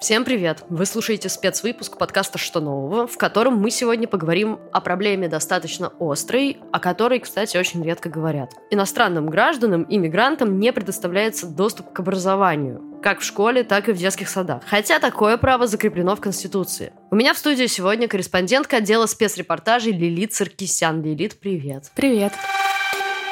Всем привет! Вы слушаете спецвыпуск подкаста «Что нового», в котором мы сегодня поговорим о проблеме достаточно острой, о которой, кстати, очень редко говорят. Иностранным гражданам и мигрантам не предоставляется доступ к образованию, как в школе, так и в детских садах. Хотя такое право закреплено в Конституции. У меня в студии сегодня корреспондентка отдела спецрепортажей Лилит Саркисян. Лилит, привет! Привет!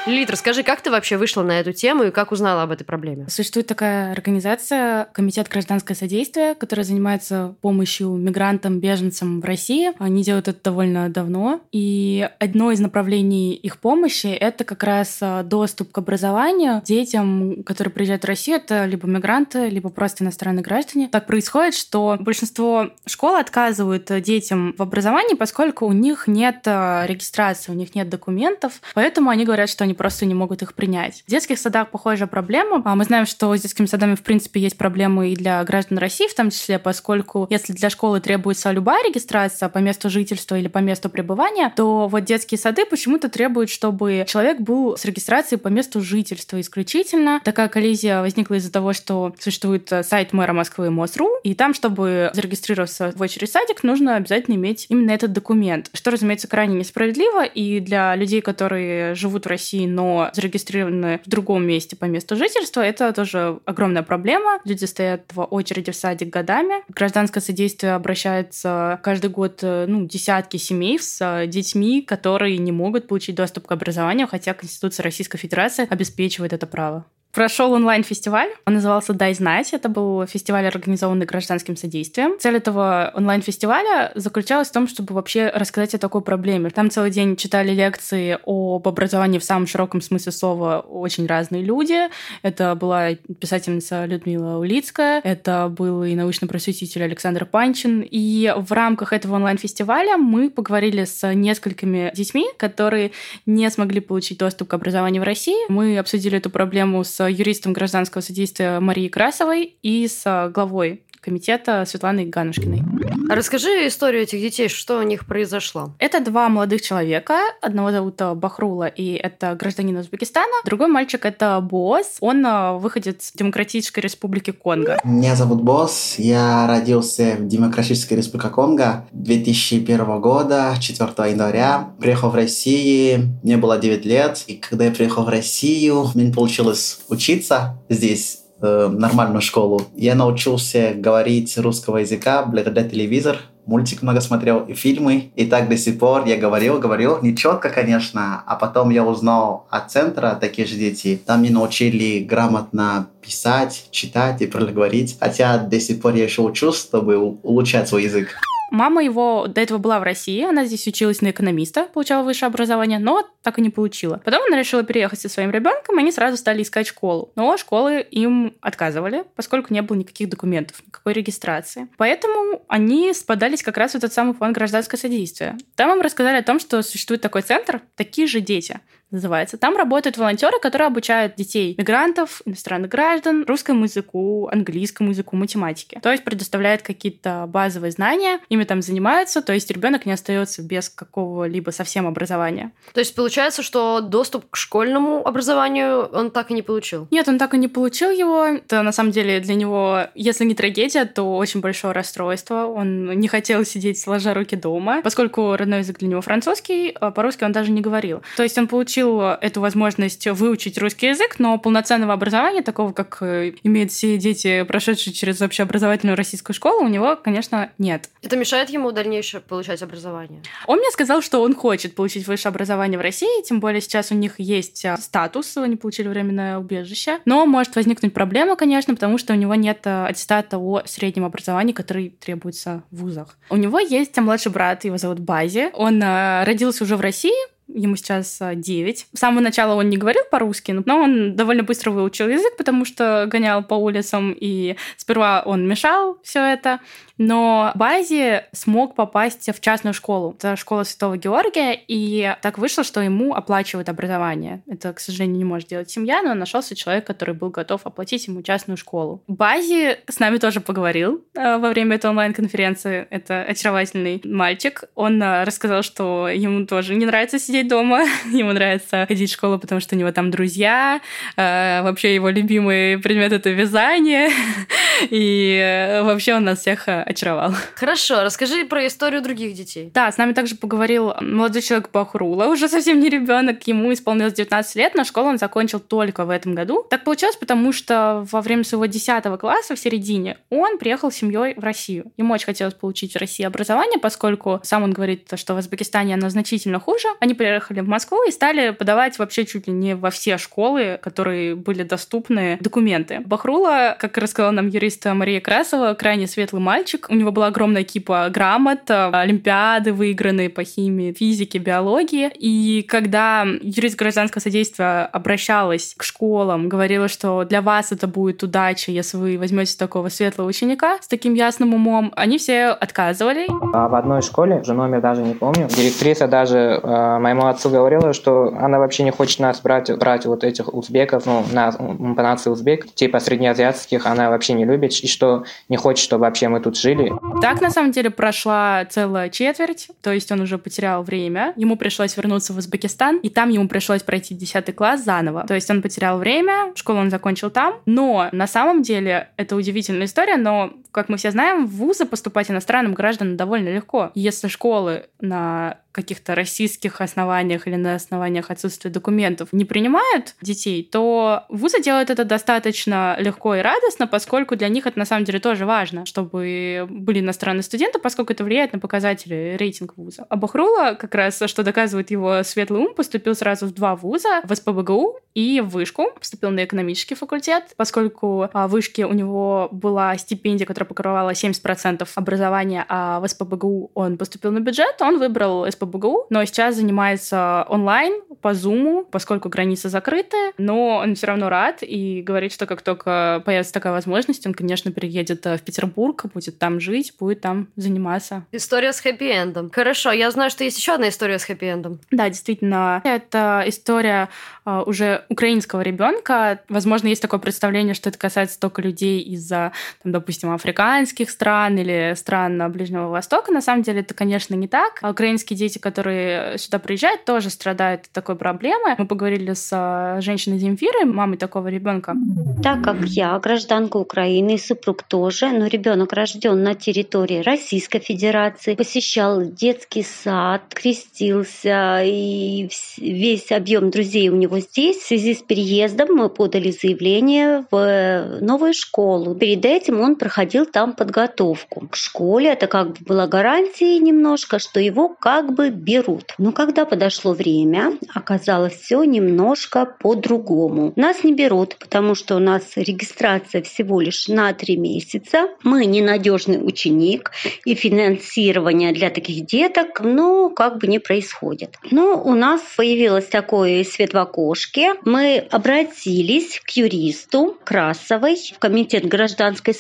Лилит, расскажи, как ты вообще вышла на эту тему и как узнала об этой проблеме? Существует такая организация Комитет гражданское содействие, которая занимается помощью мигрантам, беженцам в России. Они делают это довольно давно. И одно из направлений их помощи — это как раз а, доступ к образованию детям, которые приезжают в Россию. Это либо мигранты, либо просто иностранные граждане. Так происходит, что большинство школ отказывают детям в образовании, поскольку у них нет а, регистрации, у них нет документов. Поэтому они говорят, что они просто не могут их принять. В детских садах похожая проблема. А Мы знаем, что с детскими садами, в принципе, есть проблемы и для граждан России, в том числе, поскольку если для школы требуется любая регистрация по месту жительства или по месту пребывания, то вот детские сады почему-то требуют, чтобы человек был с регистрацией по месту жительства исключительно. Такая коллизия возникла из-за того, что существует сайт мэра Москвы МОСРУ, и там, чтобы зарегистрироваться в очередь садик, нужно обязательно иметь именно этот документ, что, разумеется, крайне несправедливо, и для людей, которые живут в России, но зарегистрированы в другом месте по месту жительства, это тоже огромная проблема. Люди стоят в очереди в садик годами. Гражданское содействие обращается каждый год э, ну, десятки семей с э, детьми, которые не могут получить доступ к образованию, хотя Конституция Российской Федерации обеспечивает это право прошел онлайн-фестиваль. Он назывался «Дай знать». Это был фестиваль, организованный гражданским содействием. Цель этого онлайн-фестиваля заключалась в том, чтобы вообще рассказать о такой проблеме. Там целый день читали лекции об образовании в самом широком смысле слова очень разные люди. Это была писательница Людмила Улицкая, это был и научный просветитель Александр Панчин. И в рамках этого онлайн-фестиваля мы поговорили с несколькими детьми, которые не смогли получить доступ к образованию в России. Мы обсудили эту проблему с юристом гражданского содействия Марией Красовой и с главой комитета Светланой Ганушкиной. Расскажи историю этих детей, что у них произошло. Это два молодых человека. Одного зовут э, Бахрула, и это гражданин Узбекистана. Другой мальчик — это Босс. Он э, выходит с Демократической Республики Конго. Меня зовут Босс. Я родился в Демократической Республике Конго 2001 года, 4 января. Приехал в Россию, мне было 9 лет. И когда я приехал в Россию, мне получилось учиться здесь э, нормальную школу. Я научился говорить русского языка благодаря телевизор. Мультик много смотрел и фильмы. И так до сих пор я говорил, говорил. Не четко, конечно. А потом я узнал от центра такие же дети. Там мне научили грамотно писать, читать и проговорить. Хотя до сих пор я еще учусь, чтобы улучшать свой язык. Мама его до этого была в России, она здесь училась на экономиста, получала высшее образование, но так и не получила. Потом она решила переехать со своим ребенком, и они сразу стали искать школу. Но школы им отказывали, поскольку не было никаких документов, никакой регистрации. Поэтому они спадались как раз в этот самый фонд гражданское содействие. Там им рассказали о том, что существует такой центр «Такие же дети» называется. Там работают волонтеры, которые обучают детей мигрантов, иностранных граждан русскому языку, английскому языку, математике. То есть предоставляют какие-то базовые знания, ими там занимаются, то есть ребенок не остается без какого-либо совсем образования. То есть получается, что доступ к школьному образованию он так и не получил? Нет, он так и не получил его. Это на самом деле для него, если не трагедия, то очень большое расстройство. Он не хотел сидеть сложа руки дома, поскольку родной язык для него французский, а по-русски он даже не говорил. То есть он получил получил эту возможность выучить русский язык, но полноценного образования, такого, как э, имеют все дети, прошедшие через общеобразовательную российскую школу, у него, конечно, нет. Это мешает ему дальнейшее получать образование? Он мне сказал, что он хочет получить высшее образование в России, тем более сейчас у них есть а, статус, они получили временное убежище. Но может возникнуть проблема, конечно, потому что у него нет а, аттестата о среднем образовании, который требуется в вузах. У него есть младший брат, его зовут Бази. Он а, родился уже в России, Ему сейчас 9. С самого начала он не говорил по-русски, но он довольно быстро выучил язык, потому что гонял по улицам, и сперва он мешал все это. Но Бази смог попасть в частную школу. Это школа Святого Георгия, и так вышло, что ему оплачивают образование. Это, к сожалению, не может делать семья, но нашелся человек, который был готов оплатить ему частную школу. Бази с нами тоже поговорил э, во время этой онлайн-конференции. Это очаровательный мальчик. Он э, рассказал, что ему тоже не нравится сидеть дома, ему нравится ходить в школу, потому что у него там друзья. Э, вообще его любимый предмет — это вязание. И э, вообще он нас всех э, очаровал. Хорошо, расскажи про историю других детей. Да, с нами также поговорил молодой человек Бахрула, уже совсем не ребенок, ему исполнилось 19 лет, но школу он закончил только в этом году. Так получилось, потому что во время своего 10 класса в середине он приехал с семьей в Россию. Ему очень хотелось получить в России образование, поскольку сам он говорит, что в Узбекистане оно значительно хуже. Они приехали в Москву и стали подавать вообще чуть ли не во все школы, которые были доступны, документы. Бахрула, как рассказала нам юрист Мария Красова, крайне светлый мальчик. У него была огромная кипа грамот, олимпиады выигранные по химии, физике, биологии. И когда юрист гражданского содействия обращалась к школам, говорила, что для вас это будет удача, если вы возьмете такого светлого ученика с таким ясным умом, они все отказывали. А в одной школе, уже номер даже не помню, директриса даже э, моему отцу говорила, что она вообще не хочет нас брать, брать вот этих узбеков, ну, на, по нации узбек, типа среднеазиатских, она вообще не любит, и что не хочет, чтобы вообще мы тут жили. Так, на самом деле, прошла целая четверть, то есть он уже потерял время, ему пришлось вернуться в Узбекистан, и там ему пришлось пройти 10 класс заново. То есть он потерял время, школу он закончил там, но на самом деле это удивительная история, но как мы все знаем, в вузы поступать иностранным гражданам довольно легко. Если школы на каких-то российских основаниях или на основаниях отсутствия документов не принимают детей, то вузы делают это достаточно легко и радостно, поскольку для них это на самом деле тоже важно, чтобы были иностранные студенты, поскольку это влияет на показатели рейтинг вуза. А Бахрула, как раз, что доказывает его светлый ум, поступил сразу в два вуза, в СПБГУ и в Вышку, поступил на экономический факультет, поскольку а, в Вышке у него была стипендия, которая покрывала 70% образования, а в СПБГУ он поступил на бюджет, он выбрал СПБГУ БГУ, но сейчас занимается онлайн по Зуму, поскольку границы закрыты, но он все равно рад и говорит, что как только появится такая возможность, он, конечно, переедет э, в Петербург, будет там жить, будет там заниматься. История с хэппи-эндом. Хорошо, я знаю, что есть еще одна история с хэппи-эндом. Да, действительно, это история uh, уже украинского ребенка. Возможно, есть такое представление, что это касается только людей из, там, допустим, африканских стран или стран Ближнего Востока. На самом деле это, конечно, не так. А украинские дети, которые сюда приезжают, тоже страдают от такой проблемы. Мы поговорили с а, женщиной Земфирой, мамой такого ребенка. Так как я гражданка Украины, супруг тоже, но ребенок рожден на территории Российской Федерации, посещал детский сад, крестился, и весь объем друзей у него здесь. В связи с переездом мы подали заявление в новую школу. Перед этим он проходил там подготовку к школе. Это как бы была гарантия немножко, что его как бы берут. Но когда подошло время, оказалось все немножко по-другому. Нас не берут, потому что у нас регистрация всего лишь на три месяца. Мы ненадежный ученик, и финансирование для таких деток, ну, как бы не происходит. Но у нас появилось такое свет в окошке. Мы обратились к юристу Красовой в комитет гражданское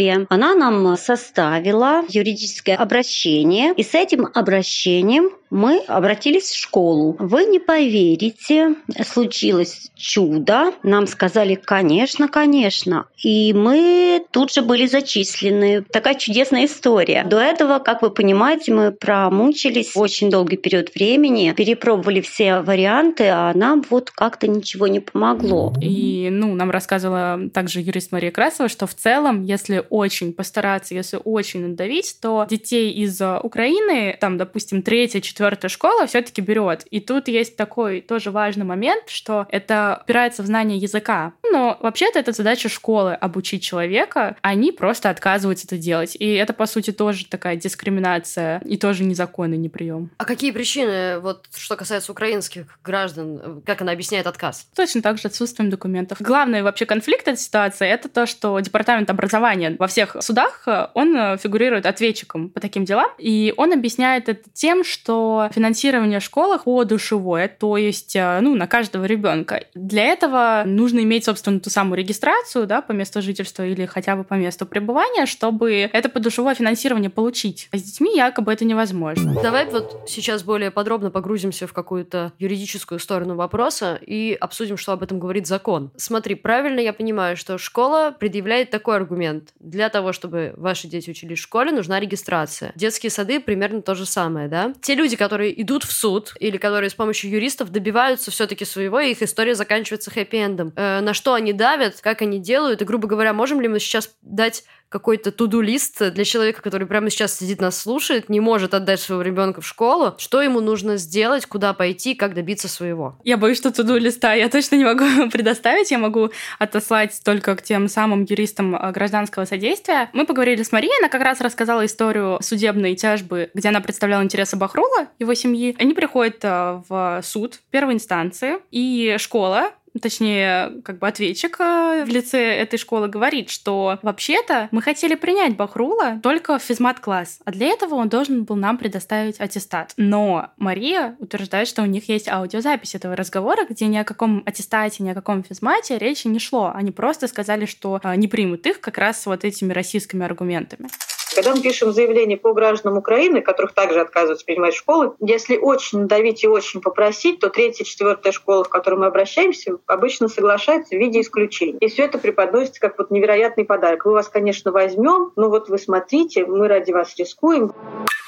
содействие. Она нам составила юридическое обращение, и с этим обращением мы обратились в школу. Вы не поверите, случилось чудо. Нам сказали, конечно, конечно. И мы тут же были зачислены. Такая чудесная история. До этого, как вы понимаете, мы промучились очень долгий период времени, перепробовали все варианты, а нам вот как-то ничего не помогло. И, ну, нам рассказывала также юрист Мария Красова, что в целом, если очень постараться, если очень надавить, то детей из Украины, там, допустим, третья, четвертая четвертая школа все-таки берет. И тут есть такой тоже важный момент, что это опирается в знание языка. Но вообще-то это задача школы обучить человека, они просто отказываются это делать. И это, по сути, тоже такая дискриминация и тоже незаконный неприем. А какие причины, вот что касается украинских граждан, как она объясняет отказ? Точно так же отсутствием документов. Главный вообще конфликт этой ситуации это то, что департамент образования во всех судах, он фигурирует ответчиком по таким делам, и он объясняет это тем, что финансирование в школах по душевое, то есть э, ну, на каждого ребенка. Для этого нужно иметь, собственно, ту самую регистрацию да, по месту жительства или хотя бы по месту пребывания, чтобы это подушевое финансирование получить. А с детьми якобы это невозможно. Давай вот сейчас более подробно погрузимся в какую-то юридическую сторону вопроса и обсудим, что об этом говорит закон. Смотри, правильно я понимаю, что школа предъявляет такой аргумент. Для того, чтобы ваши дети учились в школе, нужна регистрация. Детские сады примерно то же самое, да? Те люди, которые идут в суд или которые с помощью юристов добиваются все-таки своего, и их история заканчивается хэппи-эндом. Э, на что они давят, как они делают, и, грубо говоря, можем ли мы сейчас дать какой-то туду-лист для человека, который прямо сейчас сидит нас слушает, не может отдать своего ребенка в школу, что ему нужно сделать, куда пойти, как добиться своего? Я боюсь, что туду-листа я точно не могу предоставить, я могу отослать только к тем самым юристам э, гражданского содействия. Мы поговорили с Марией, она как раз рассказала историю судебной тяжбы, где она представляла интересы Бахрула, его семьи. Они приходят э, в суд первой инстанции, и школа точнее, как бы ответчик э, в лице этой школы говорит, что вообще-то мы хотели принять Бахрула только в физмат-класс, а для этого он должен был нам предоставить аттестат. Но Мария утверждает, что у них есть аудиозапись этого разговора, где ни о каком аттестате, ни о каком физмате речи не шло. Они просто сказали, что э, не примут их как раз вот этими российскими аргументами. Когда мы пишем заявление по гражданам Украины, которых также отказываются принимать в школы, если очень надавить и очень попросить, то третья, четвертая школа, в которую мы обращаемся, обычно соглашается в виде исключения. И все это преподносится как вот невероятный подарок. Мы вас, конечно, возьмем, но вот вы смотрите, мы ради вас рискуем.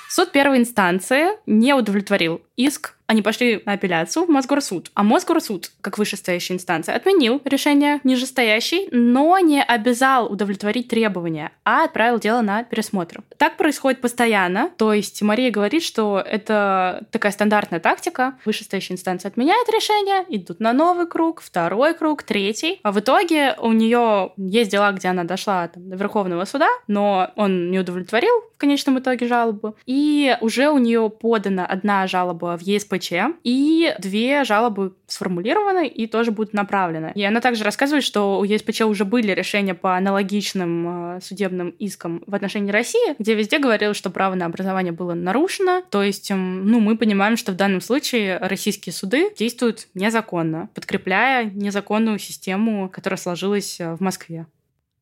Суд первой инстанции не удовлетворил иск они пошли на апелляцию в Мосгорсуд. А Мосгорсуд, как вышестоящая инстанция, отменил решение нижестоящей, но не обязал удовлетворить требования, а отправил дело на пересмотр. Так происходит постоянно. То есть Мария говорит, что это такая стандартная тактика. Вышестоящая инстанция отменяет решение, идут на новый круг, второй круг, третий. А в итоге у нее есть дела, где она дошла там, до Верховного суда, но он не удовлетворил в конечном итоге жалобу. И уже у нее подана одна жалоба в ЕСПЧ ВПЧ, и две жалобы сформулированы и тоже будут направлены. И она также рассказывает, что у ЕСПЧ уже были решения по аналогичным э, судебным искам в отношении России, где везде говорилось, что право на образование было нарушено. То есть, ну, мы понимаем, что в данном случае российские суды действуют незаконно, подкрепляя незаконную систему, которая сложилась э, в Москве.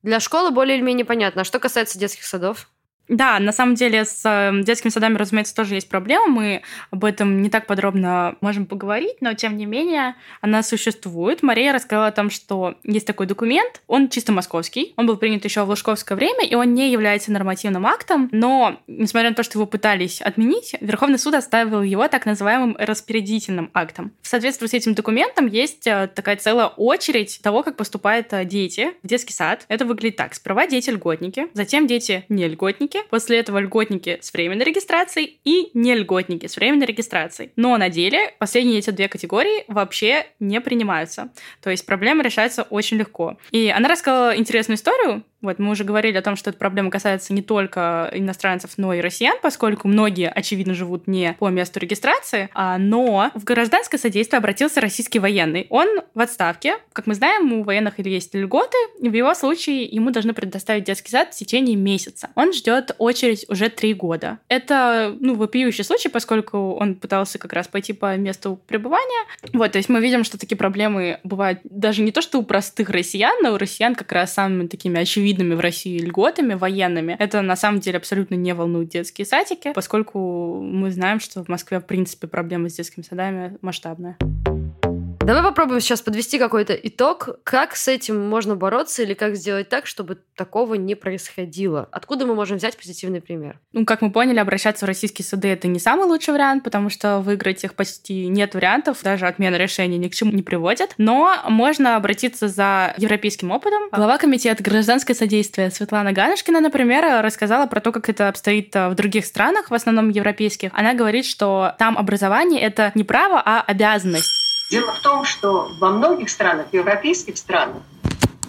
Для школы более или менее понятно. А что касается детских садов? Да, на самом деле с эм, детскими садами, разумеется, тоже есть проблема. Мы об этом не так подробно можем поговорить, но тем не менее она существует. Мария рассказала о том, что есть такой документ, он чисто московский, он был принят еще в Лужковское время, и он не является нормативным актом, но, несмотря на то, что его пытались отменить, Верховный суд оставил его так называемым распорядительным актом. В соответствии с этим документом есть э, такая целая очередь того, как поступают э, дети в детский сад. Это выглядит так. Сперва дети льготники, затем дети не льготники, после этого льготники с временной регистрацией и не льготники с временной регистрацией. Но на деле последние эти две категории вообще не принимаются. То есть проблема решается очень легко. И она рассказала интересную историю, вот, мы уже говорили о том, что эта проблема касается не только иностранцев, но и россиян, поскольку многие, очевидно, живут не по месту регистрации, а, но в гражданское содействие обратился российский военный. Он в отставке. Как мы знаем, у военных есть льготы, и в его случае ему должны предоставить детский сад в течение месяца. Он ждет очередь уже три года. Это, ну, вопиющий случай, поскольку он пытался как раз пойти по месту пребывания. Вот, то есть мы видим, что такие проблемы бывают даже не то, что у простых россиян, но у россиян как раз самыми такими очевидными видными в России льготами военными. Это на самом деле абсолютно не волнует детские садики, поскольку мы знаем, что в Москве, в принципе, проблема с детскими садами масштабная. Давай попробуем сейчас подвести какой-то итог, как с этим можно бороться или как сделать так, чтобы такого не происходило. Откуда мы можем взять позитивный пример? Ну, как мы поняли, обращаться в российские суды это не самый лучший вариант, потому что выиграть их почти нет вариантов, даже отмена решения ни к чему не приводит. Но можно обратиться за европейским опытом. Глава комитета гражданское содействие Светлана Ганушкина, например, рассказала про то, как это обстоит в других странах, в основном европейских. Она говорит, что там образование это не право, а обязанность. Дело в том, что во многих странах, европейских странах,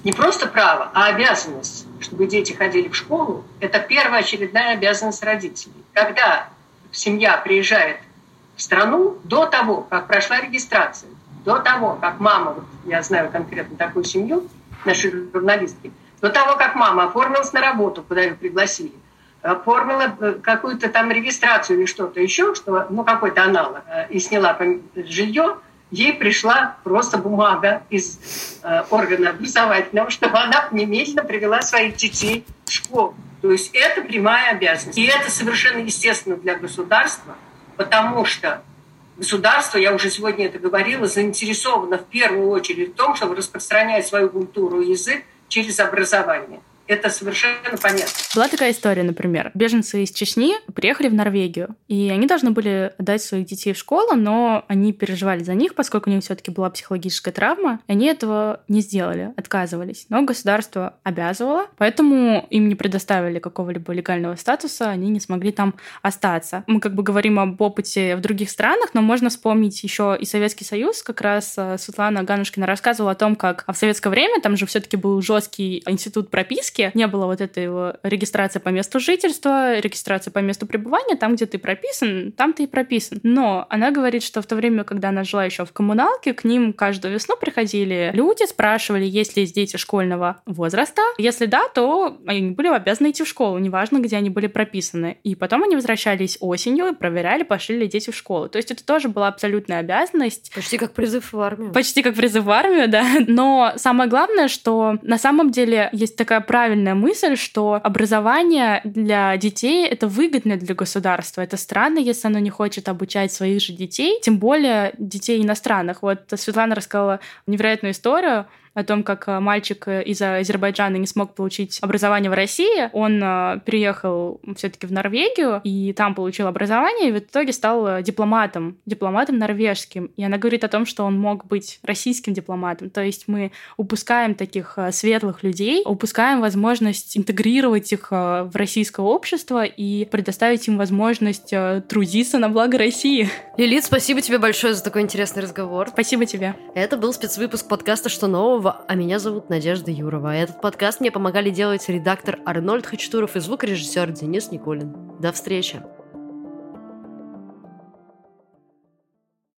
не просто право, а обязанность, чтобы дети ходили в школу, это первая очередная обязанность родителей. Когда семья приезжает в страну до того, как прошла регистрация, до того, как мама, вот я знаю конкретно такую семью, наши журналистки, до того, как мама оформилась на работу, куда ее пригласили, оформила э, какую-то там регистрацию или что-то еще, что, ну, какой-то аналог, э, и сняла жилье, ей пришла просто бумага из э, органа образовательного, чтобы она немедленно привела своих детей в школу. То есть это прямая обязанность. И это совершенно естественно для государства, потому что государство, я уже сегодня это говорила, заинтересовано в первую очередь в том, чтобы распространять свою культуру и язык через образование. Это совершенно понятно. Была такая история, например. Беженцы из Чечни приехали в Норвегию, и они должны были отдать своих детей в школу, но они переживали за них, поскольку у них все-таки была психологическая травма. Они этого не сделали, отказывались. Но государство обязывало, поэтому им не предоставили какого-либо легального статуса, они не смогли там остаться. Мы как бы говорим об опыте в других странах, но можно вспомнить еще и Советский Союз. Как раз э, Светлана Ганушкина рассказывала о том, как в советское время там же все-таки был жесткий институт прописки, не было вот этой регистрации по месту жительства, регистрации по месту пребывания, там, где ты прописан, там ты и прописан. Но она говорит, что в то время, когда она жила еще в коммуналке, к ним каждую весну приходили люди, спрашивали, есть ли дети школьного возраста. Если да, то они были обязаны идти в школу, неважно, где они были прописаны. И потом они возвращались осенью и проверяли, пошли ли дети в школу. То есть это тоже была абсолютная обязанность. Почти как призыв в армию. Почти как призыв в армию, да. Но самое главное, что на самом деле есть такая правильная мысль, что образование для детей — это выгодно для государства. Это странно, если оно не хочет обучать своих же детей, тем более детей иностранных. Вот Светлана рассказала невероятную историю о том, как э, мальчик э, из Азербайджана не смог получить образование в России. Он э, переехал все-таки в Норвегию и там получил образование, и в итоге стал дипломатом, дипломатом норвежским. И она говорит о том, что он мог быть российским дипломатом. То есть мы упускаем таких светлых людей, упускаем возможность интегрировать их в российское общество и предоставить им возможность трудиться на благо России. Лилит, спасибо тебе большое за такой интересный разговор. Спасибо тебе. Это был спецвыпуск подкаста «Что нового?» Петрова, а меня зовут Надежда Юрова. Этот подкаст мне помогали делать редактор Арнольд Хачтуров и звукорежиссер Денис Никулин. До встречи!